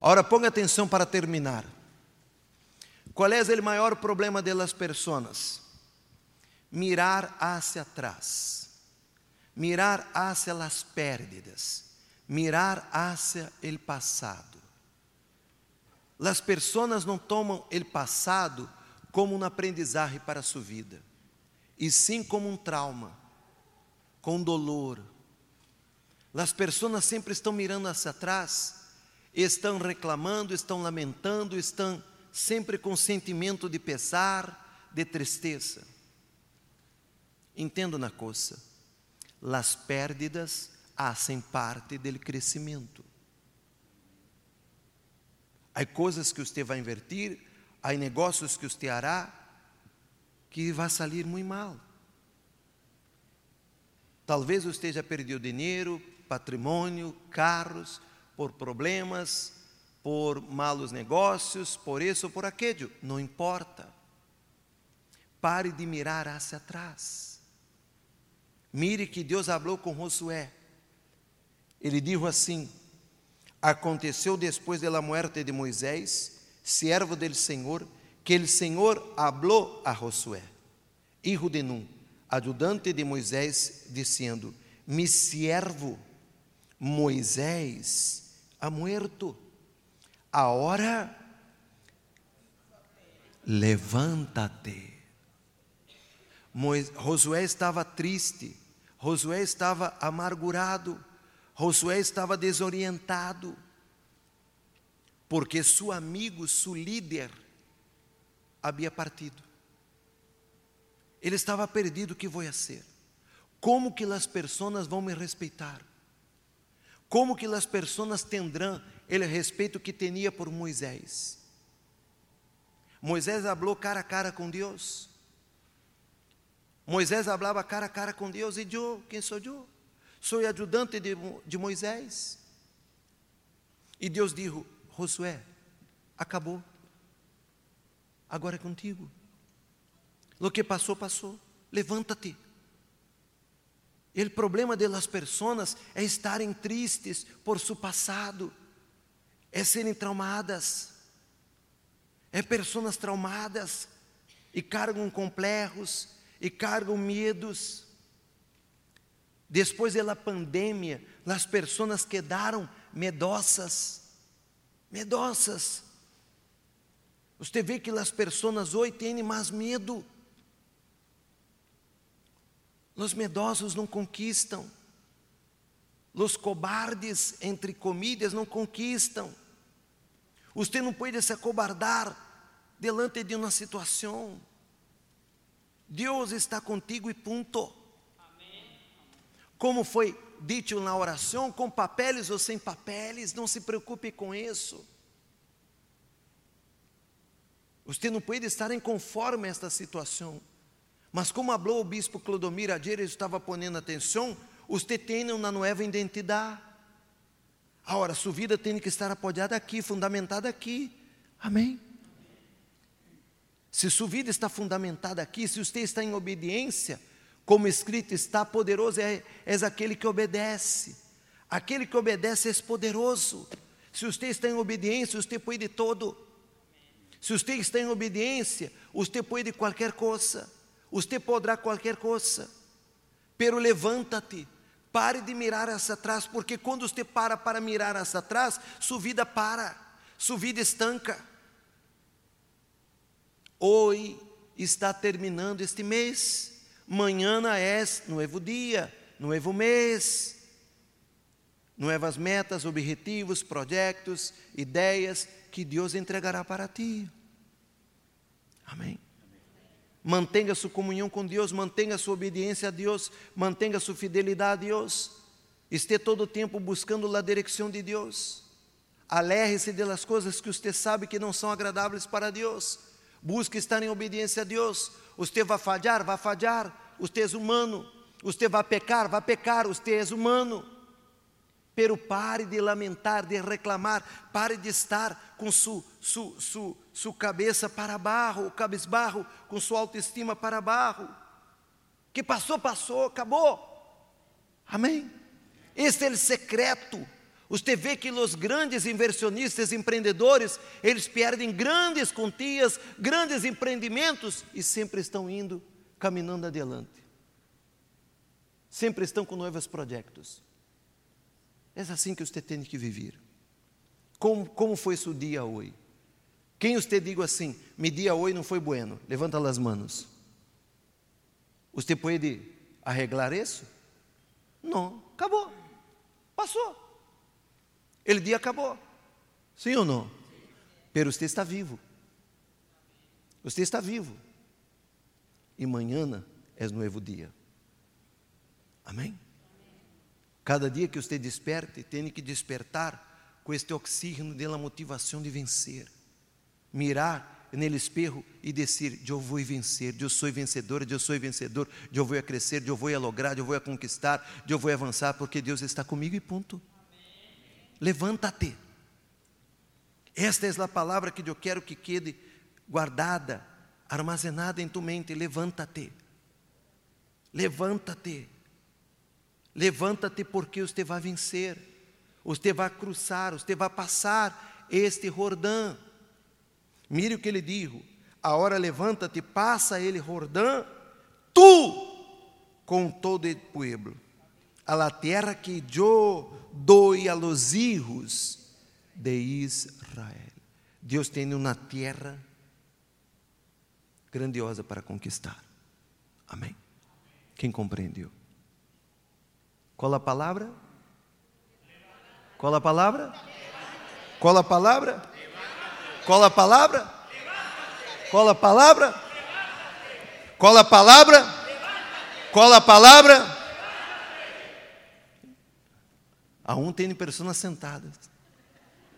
Ahora ponga atenção para terminar. Qual é o maior problema das pessoas? Mirar hacia atrás, mirar hacia as pérdidas, mirar hacia el passado. As pessoas não tomam o passado como um aprendizagem para sua vida, e sim como um trauma, com dolor. As pessoas sempre estão mirando hacia atrás, estão reclamando, estão lamentando, estão sempre com sentimento de pesar, de tristeza. Entenda uma coisa: as pérdidas fazem parte do crescimento. Há coisas que você vai invertir, há negócios que você hará que vai sair muito mal. Talvez você esteja perdido dinheiro, patrimônio, carros, por problemas, por malos negócios, por isso ou por aquilo, não importa. Pare de mirar hacia atrás. Mire que Deus falou com Josué. Ele disse assim: Aconteceu depois da morte de Moisés, servo del Senhor, que o Senhor falou a Josué, hijo de Nun, ajudante de Moisés, dizendo: Mi servo Moisés ha muerto. Ahora levántate. Josué estava triste, Josué estava amargurado, Josué estava desorientado, porque seu amigo, seu líder, havia partido. Ele estava perdido, o que vou fazer? Como que as pessoas vão me respeitar? Como que as pessoas tendrão ele respeito que tinha por Moisés. Moisés falou cara a cara com Deus. Moisés falava cara a cara com Deus e eu, quem sou eu? Sou ajudante de, de Moisés. E Deus disse: Josué, acabou. Agora é contigo. O que passou, passou. Levanta-te. O problema das pessoas é estarem tristes por seu passado é serem traumadas, é pessoas traumadas e cargam complexos e cargam medos. Depois da pandemia, as pessoas quedaram medosas, medosas. Você vê que as pessoas hoje têm mais medo. Os medosos não conquistam. Os cobardes, entre comillas, não conquistam. Você não pode se acobardar delante de uma situação. Deus está contigo e ponto. Como foi dito na oração, com papéis ou sem papéis, não se preocupe com isso. Você não pode estar inconforme a esta situação. Mas como falou o bispo Clodomir ayer, ele estava ponendo atenção, você tem uma nova identidade. Agora, sua vida tem que estar apoiada aqui, fundamentada aqui. Amém? Se sua vida está fundamentada aqui, se você está em obediência, como escrito está, poderoso é, és aquele que obedece. Aquele que obedece é poderoso. Se você está em obediência, você pode todo. Se você está em obediência, você pode qualquer coisa. Você poderá qualquer coisa. Pero levanta-te Pare de mirar hacia atrás, porque quando você para para mirar hacia atrás, sua vida para, sua vida estanca. Hoje está terminando este mês, amanhã é novo dia, novo mês, novas metas, objetivos, projetos, ideias que Deus entregará para ti. Amém. Mantenha sua comunhão com Deus, mantenha sua obediência a Deus, mantenha sua fidelidade a Deus. Esteja todo o tempo buscando a direção de Deus. Alerre-se das coisas que você sabe que não são agradáveis para Deus. Busque estar em obediência a Deus. Você vai falhar, vai falhar. Você é humano. Você vai pecar, vai pecar. Você é humano. Pero pare de lamentar, de reclamar, pare de estar com sua, sua, sua, sua cabeça para barro, cabisbarro, com sua autoestima para barro. Que passou, passou, acabou. Amém? Este é o secreto. Você vê que os grandes inversionistas, empreendedores, eles perdem grandes quantias, grandes empreendimentos e sempre estão indo, caminhando adiante. Sempre estão com novos projetos. É assim que você tem que viver. Como, como foi seu dia hoje? Quem você diga assim, meu dia hoje não foi bueno? Levanta as mãos. Você pode arreglar isso? Não, acabou. Passou. Ele dia acabou. Sim ou não? Pero você está vivo. Você está vivo. E amanhã é novo dia. Amém? Cada dia que você desperte, tem que despertar com este oxígeno da motivação de vencer. Mirar no espelho e dizer: Eu vou vencer, eu sou vencedora, eu sou vencedor, eu vou crescer, eu vou lograr, eu vou a conquistar, eu vou avançar, porque Deus está comigo e ponto. Levanta-te. Esta é a palavra que eu quero que quede guardada, armazenada em tu mente. Levanta-te. Levanta-te. Levanta-te porque você vai vencer. Você vai cruzar, você vai passar este Jordão. Mire o que ele dijo: A hora levanta-te, passa ele Jordão, tu com todo o povo a la tierra que yo doy a los hijos de Israel. Deus tem uma terra grandiosa para conquistar. Amém. Quem compreendeu? Qual a palavra? Qual a palavra? Qual a palavra? Qual a palavra? Qual a palavra? Qual a palavra? Qual a palavra? Aún tem pessoas sentadas.